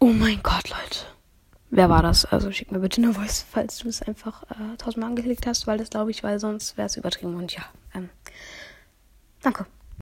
Oh mein Gott, Leute. Wer war das? Also schick mir bitte eine Voice, falls du es einfach äh, tausendmal angeklickt hast, weil das glaube ich, weil sonst wäre es übertrieben. Und ja, ähm, danke.